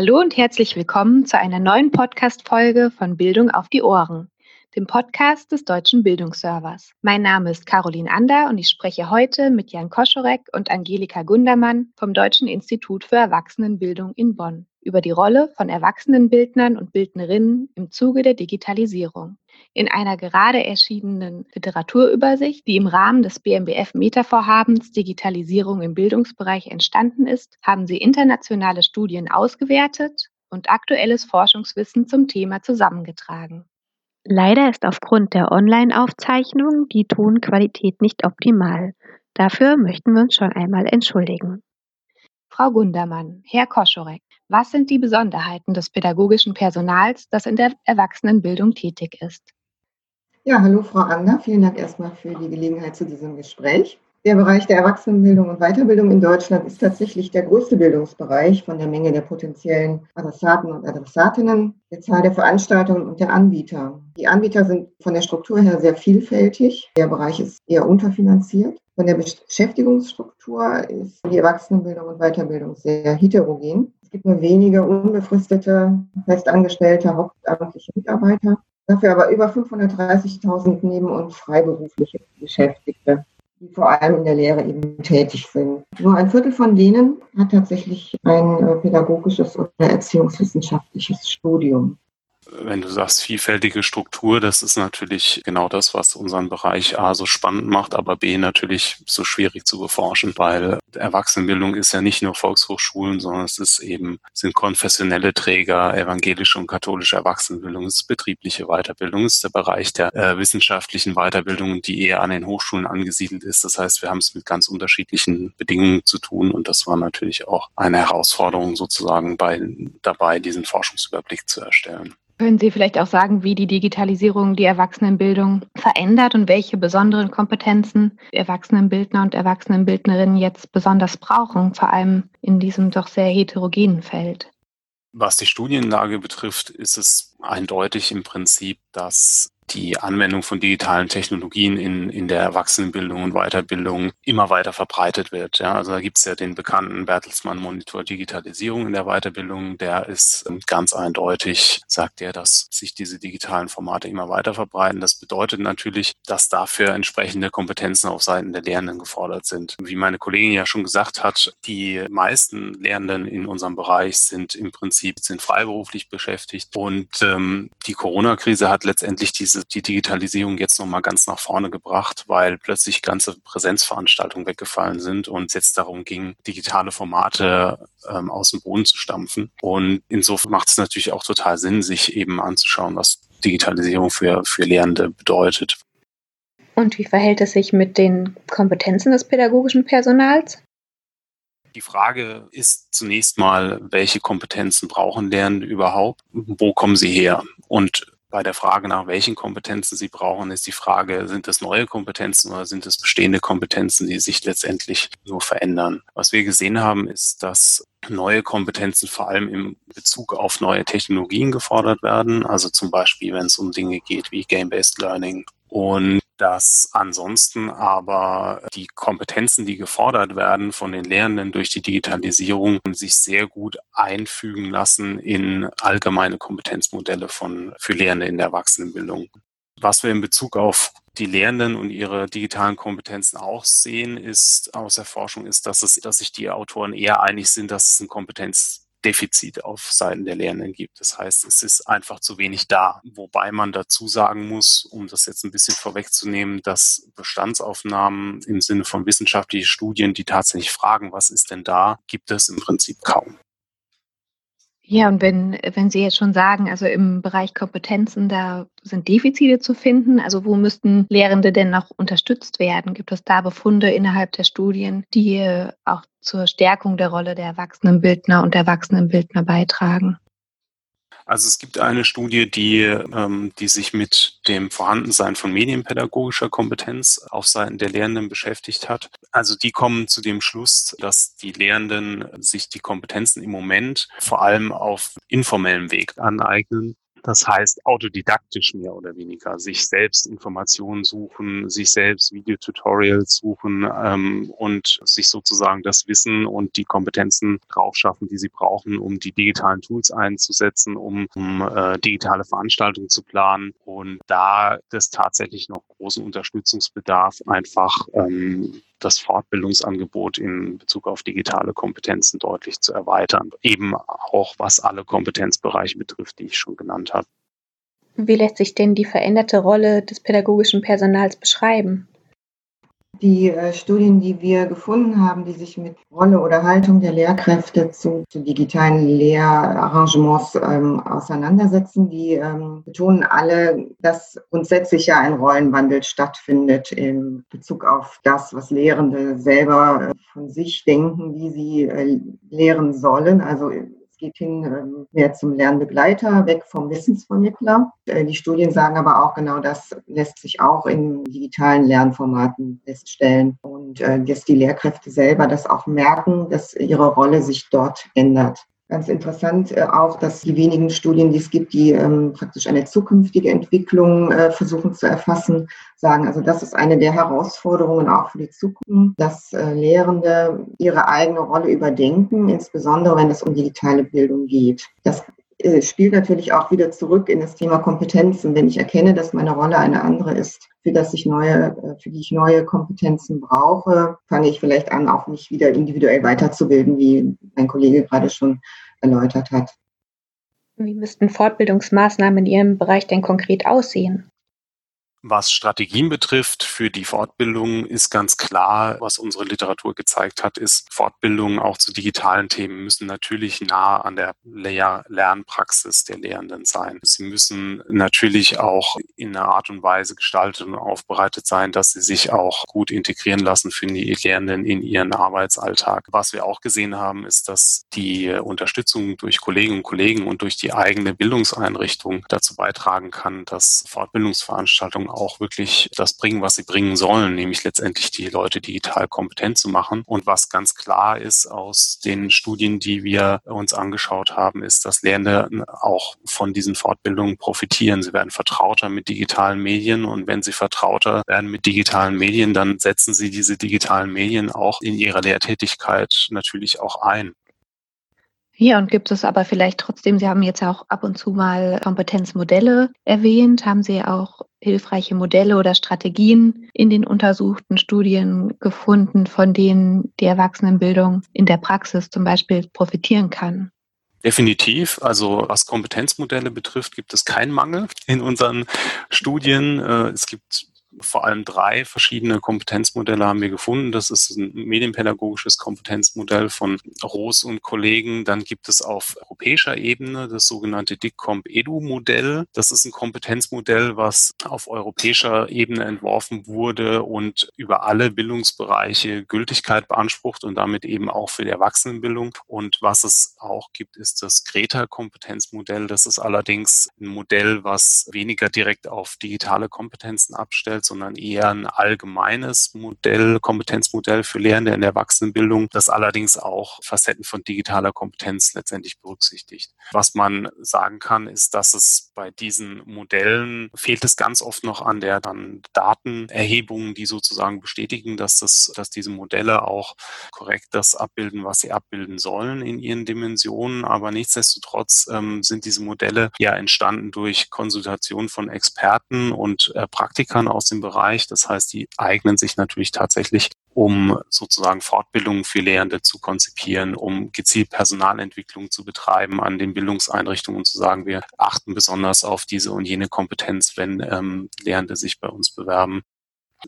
Hallo und herzlich willkommen zu einer neuen Podcast-Folge von Bildung auf die Ohren, dem Podcast des Deutschen Bildungsservers. Mein Name ist Caroline Ander und ich spreche heute mit Jan Koschorek und Angelika Gundermann vom Deutschen Institut für Erwachsenenbildung in Bonn über die Rolle von Erwachsenenbildnern und Bildnerinnen im Zuge der Digitalisierung. In einer gerade erschienenen Literaturübersicht, die im Rahmen des BMBF Meta-Vorhabens Digitalisierung im Bildungsbereich entstanden ist, haben sie internationale Studien ausgewertet und aktuelles Forschungswissen zum Thema zusammengetragen. Leider ist aufgrund der Online-Aufzeichnung die Tonqualität nicht optimal. Dafür möchten wir uns schon einmal entschuldigen. Frau Gundermann, Herr Koschorek, was sind die Besonderheiten des pädagogischen Personals, das in der Erwachsenenbildung tätig ist? Ja, hallo Frau Ander, vielen Dank erstmal für die Gelegenheit zu diesem Gespräch. Der Bereich der Erwachsenenbildung und Weiterbildung in Deutschland ist tatsächlich der größte Bildungsbereich von der Menge der potenziellen Adressaten und Adressatinnen, der Zahl der Veranstaltungen und der Anbieter. Die Anbieter sind von der Struktur her sehr vielfältig. Der Bereich ist eher unterfinanziert. Von der Beschäftigungsstruktur ist die Erwachsenenbildung und Weiterbildung sehr heterogen. Es gibt nur wenige unbefristete, festangestellte, hauptamtliche Mitarbeiter. Dafür aber über 530.000 neben- und freiberufliche Beschäftigte, die vor allem in der Lehre eben tätig sind. Nur ein Viertel von denen hat tatsächlich ein äh, pädagogisches oder erziehungswissenschaftliches Studium wenn du sagst vielfältige Struktur, das ist natürlich genau das, was unseren Bereich A so spannend macht, aber B natürlich so schwierig zu beforschen, weil Erwachsenenbildung ist ja nicht nur Volkshochschulen, sondern es ist eben, sind konfessionelle Träger, evangelische und katholische Erwachsenenbildung, es ist betriebliche Weiterbildung, es ist der Bereich der äh, wissenschaftlichen Weiterbildung, die eher an den Hochschulen angesiedelt ist. Das heißt, wir haben es mit ganz unterschiedlichen Bedingungen zu tun und das war natürlich auch eine Herausforderung sozusagen bei, dabei, diesen Forschungsüberblick zu erstellen. Können Sie vielleicht auch sagen, wie die Digitalisierung die Erwachsenenbildung verändert und welche besonderen Kompetenzen Erwachsenenbildner und Erwachsenenbildnerinnen jetzt besonders brauchen, vor allem in diesem doch sehr heterogenen Feld? Was die Studienlage betrifft, ist es eindeutig im Prinzip, dass die Anwendung von digitalen Technologien in, in der Erwachsenenbildung und Weiterbildung immer weiter verbreitet wird. Ja, also da gibt es ja den bekannten Bertelsmann Monitor Digitalisierung in der Weiterbildung. Der ist ähm, ganz eindeutig, sagt er, dass sich diese digitalen Formate immer weiter verbreiten. Das bedeutet natürlich, dass dafür entsprechende Kompetenzen auf Seiten der Lehrenden gefordert sind. Wie meine Kollegin ja schon gesagt hat, die meisten Lehrenden in unserem Bereich sind im Prinzip sind freiberuflich beschäftigt und ähm, die Corona-Krise hat letztendlich diese diese, die Digitalisierung jetzt nochmal ganz nach vorne gebracht, weil plötzlich ganze Präsenzveranstaltungen weggefallen sind und es jetzt darum ging, digitale Formate ähm, aus dem Boden zu stampfen. Und insofern macht es natürlich auch total Sinn, sich eben anzuschauen, was Digitalisierung für, für Lehrende bedeutet. Und wie verhält es sich mit den Kompetenzen des pädagogischen Personals? Die Frage ist zunächst mal, welche Kompetenzen brauchen Lernende überhaupt? Wo kommen sie her? Und bei der Frage nach welchen Kompetenzen Sie brauchen, ist die Frage, sind es neue Kompetenzen oder sind es bestehende Kompetenzen, die sich letztendlich nur verändern? Was wir gesehen haben, ist, dass neue Kompetenzen vor allem im Bezug auf neue Technologien gefordert werden. Also zum Beispiel, wenn es um Dinge geht wie Game-Based Learning und dass ansonsten aber die Kompetenzen, die gefordert werden von den Lehrenden durch die Digitalisierung, sich sehr gut einfügen lassen in allgemeine Kompetenzmodelle von, für Lehrende in der Erwachsenenbildung. Was wir in Bezug auf die Lehrenden und ihre digitalen Kompetenzen auch sehen, ist aus der Forschung, ist, dass es, dass sich die Autoren eher einig sind, dass es ein Kompetenz Defizit auf Seiten der Lehrenden gibt. Das heißt, es ist einfach zu wenig da. Wobei man dazu sagen muss, um das jetzt ein bisschen vorwegzunehmen, dass Bestandsaufnahmen im Sinne von wissenschaftlichen Studien, die tatsächlich fragen, was ist denn da, gibt es im Prinzip kaum. Ja, und wenn, wenn Sie jetzt schon sagen, also im Bereich Kompetenzen, da sind Defizite zu finden, also wo müssten Lehrende denn noch unterstützt werden? Gibt es da Befunde innerhalb der Studien, die auch zur Stärkung der Rolle der Erwachsenenbildner und Erwachsenenbildner beitragen? Also es gibt eine Studie, die, ähm, die sich mit dem Vorhandensein von medienpädagogischer Kompetenz auf Seiten der Lehrenden beschäftigt hat. Also die kommen zu dem Schluss, dass die Lehrenden sich die Kompetenzen im Moment vor allem auf informellem Weg aneignen Das heißt, autodidaktisch mehr oder weniger, sich selbst Informationen suchen, sich selbst Videotutorials suchen ähm, und sich sozusagen das Wissen und die Kompetenzen draufschaffen, die sie brauchen, um die digitalen Tools einzusetzen, um, um äh, digitale Veranstaltungen zu planen. Und da das tatsächlich noch großen Unterstützungsbedarf einfach ähm, das Fortbildungsangebot in Bezug auf digitale Kompetenzen deutlich zu erweitern. Eben auch was alle Kompetenzbereiche betrifft, die ich schon genannt habe. Wie lässt sich denn die veränderte Rolle des pädagogischen Personals beschreiben? Die äh, Studien, die wir gefunden haben, die sich mit Rolle oder Haltung der Lehrkräfte zu, zu digitalen Lehrarrangements ähm, auseinandersetzen, die ähm, betonen alle, dass grundsätzlich ja ein Rollenwandel stattfindet in Bezug auf das, was Lehrende selber äh, von sich denken, wie sie äh, lehren sollen. Also geht hin ähm, mehr zum Lernbegleiter, weg vom Wissensvermittler. Äh, die Studien sagen aber auch genau das lässt sich auch in digitalen Lernformaten feststellen und äh, dass die Lehrkräfte selber das auch merken, dass ihre Rolle sich dort ändert. Ganz interessant äh, auch, dass die wenigen Studien, die es gibt, die ähm, praktisch eine zukünftige Entwicklung äh, versuchen zu erfassen, sagen, also das ist eine der Herausforderungen auch für die Zukunft, dass äh, Lehrende ihre eigene Rolle überdenken, insbesondere wenn es um digitale Bildung geht. Das äh, spielt natürlich auch wieder zurück in das Thema Kompetenzen. Wenn ich erkenne, dass meine Rolle eine andere ist, für das ich neue, äh, für die ich neue Kompetenzen brauche, fange ich vielleicht an, auch mich wieder individuell weiterzubilden, wie mein Kollege gerade schon erläutert hat. Wie müssten Fortbildungsmaßnahmen in Ihrem Bereich denn konkret aussehen? Was Strategien betrifft für die Fortbildung ist ganz klar, was unsere Literatur gezeigt hat, ist, Fortbildungen auch zu digitalen Themen müssen natürlich nah an der Lehr Lernpraxis der Lehrenden sein. Sie müssen natürlich auch in einer Art und Weise gestaltet und aufbereitet sein, dass sie sich auch gut integrieren lassen für die Lehrenden in ihren Arbeitsalltag. Was wir auch gesehen haben, ist, dass die Unterstützung durch Kolleginnen und Kollegen und durch die eigene Bildungseinrichtung dazu beitragen kann, dass Fortbildungsveranstaltungen auch wirklich das bringen, was sie bringen sollen, nämlich letztendlich die Leute digital kompetent zu machen. Und was ganz klar ist aus den Studien, die wir uns angeschaut haben, ist, dass Lehrende auch von diesen Fortbildungen profitieren. Sie werden vertrauter mit digitalen Medien und wenn sie vertrauter werden mit digitalen Medien, dann setzen sie diese digitalen Medien auch in ihrer Lehrtätigkeit natürlich auch ein. Ja, und gibt es aber vielleicht trotzdem, Sie haben jetzt auch ab und zu mal Kompetenzmodelle erwähnt, haben Sie auch hilfreiche Modelle oder Strategien in den untersuchten Studien gefunden, von denen die Erwachsenenbildung in der Praxis zum Beispiel profitieren kann? Definitiv. Also was Kompetenzmodelle betrifft, gibt es keinen Mangel in unseren Studien. Äh, es gibt vor allem drei verschiedene Kompetenzmodelle haben wir gefunden. Das ist ein medienpädagogisches Kompetenzmodell von Roos und Kollegen. Dann gibt es auf europäischer Ebene das sogenannte DICCOMP-EDU-Modell. Das ist ein Kompetenzmodell, was auf europäischer Ebene entworfen wurde und über alle Bildungsbereiche Gültigkeit beansprucht und damit eben auch für die Erwachsenenbildung. Und was es auch gibt, ist das Greta-Kompetenzmodell. Das ist allerdings ein Modell, was weniger direkt auf digitale Kompetenzen abstellt, sondern eher ein allgemeines Modell, Kompetenzmodell für Lehrende in der Erwachsenenbildung, das allerdings auch Facetten von digitaler Kompetenz letztendlich berücksichtigt. Was man sagen kann, ist, dass es bei diesen Modellen fehlt es ganz oft noch an der dann Datenerhebung, die sozusagen bestätigen, dass das, dass diese Modelle auch korrekt das abbilden, was sie abbilden sollen in ihren Dimensionen. Aber nichtsdestotrotz ähm, sind diese Modelle ja entstanden durch Konsultation von Experten und äh, Praktikern aus dem diesem Bereich. Das heißt, die eignen sich natürlich tatsächlich, um sozusagen Fortbildungen für Lehrende zu konzipieren, um gezielt Personalentwicklung zu betreiben an den Bildungseinrichtungen und zu sagen, wir achten besonders auf diese und jene Kompetenz, wenn ähm, Lehrende sich bei uns bewerben.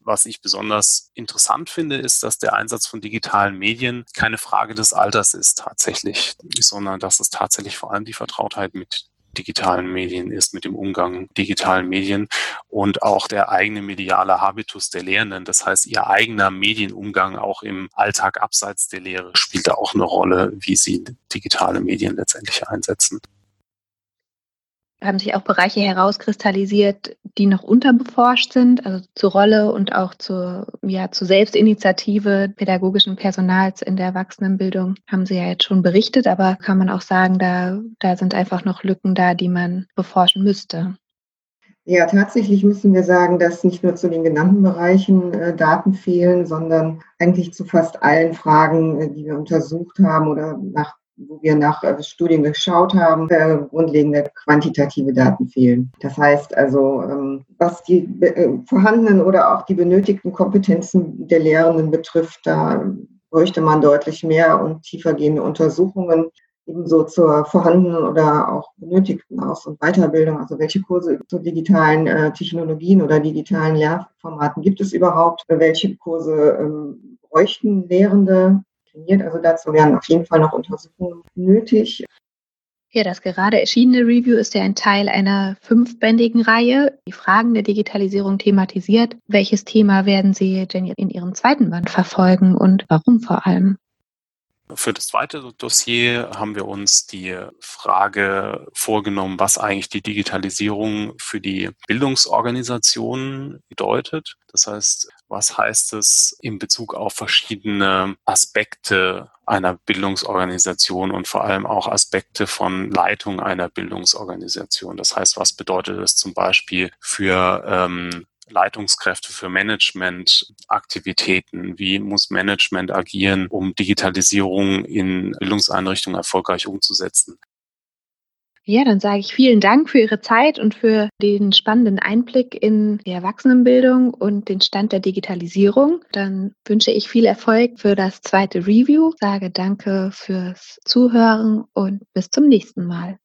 Was ich besonders interessant finde, ist, dass der Einsatz von digitalen Medien keine Frage des Alters ist tatsächlich, sondern dass es tatsächlich vor allem die Vertrautheit mit digitalen Medien ist, mit dem Umgang digitalen Medien und auch der eigene mediale Habitus der Lehrenden. Das heißt, ihr eigener Medienumgang auch im Alltag abseits der Lehre spielt da auch eine Rolle, wie sie digitale Medien letztendlich einsetzen. Haben sich auch Bereiche herauskristallisiert, die noch unterbeforscht sind, also zur Rolle und auch zur, ja, zur Selbstinitiative pädagogischen Personals in der Erwachsenenbildung haben Sie ja jetzt schon berichtet, aber kann man auch sagen, da, da sind einfach noch Lücken da, die man beforschen müsste. Ja, tatsächlich müssen wir sagen, dass nicht nur zu den genannten Bereichen äh, Daten fehlen, sondern eigentlich zu fast allen Fragen, äh, die wir untersucht haben oder nach wo wir nach äh, Studien geschaut haben, äh, grundlegende quantitative Daten fehlen. Das heißt also, ähm, was die äh, vorhandenen oder auch die benötigten Kompetenzen der Lehrenden betrifft, da bräuchte man deutlich mehr und tiefergehende Untersuchungen ebenso zur vorhandenen oder auch benötigten Aus- und Weiterbildung. Also welche Kurse zu digitalen Technologien oder digitalen Lehrformaten gibt es überhaupt? Welche Kurse ähm, bräuchten Lehrende? Also dazu wären auf jeden Fall noch Untersuchungen nötig. Ja, das gerade erschienene Review ist ja ein Teil einer fünfbändigen Reihe, die Fragen der Digitalisierung thematisiert. Welches Thema werden Sie denn in Ihrem zweiten Band verfolgen und warum vor allem? Für das zweite Dossier haben wir uns die Frage vorgenommen, was eigentlich die Digitalisierung für die Bildungsorganisationen bedeutet. Das heißt, was heißt es in Bezug auf verschiedene Aspekte einer Bildungsorganisation und vor allem auch Aspekte von Leitung einer Bildungsorganisation. Das heißt, was bedeutet es zum Beispiel für ähm, Leitungskräfte für Managementaktivitäten? Wie muss Management agieren, um Digitalisierung in Bildungseinrichtungen erfolgreich umzusetzen? Ja, dann sage ich vielen Dank für Ihre Zeit und für den spannenden Einblick in die Erwachsenenbildung und den Stand der Digitalisierung. Dann wünsche ich viel Erfolg für das zweite Review, sage danke fürs Zuhören und bis zum nächsten Mal.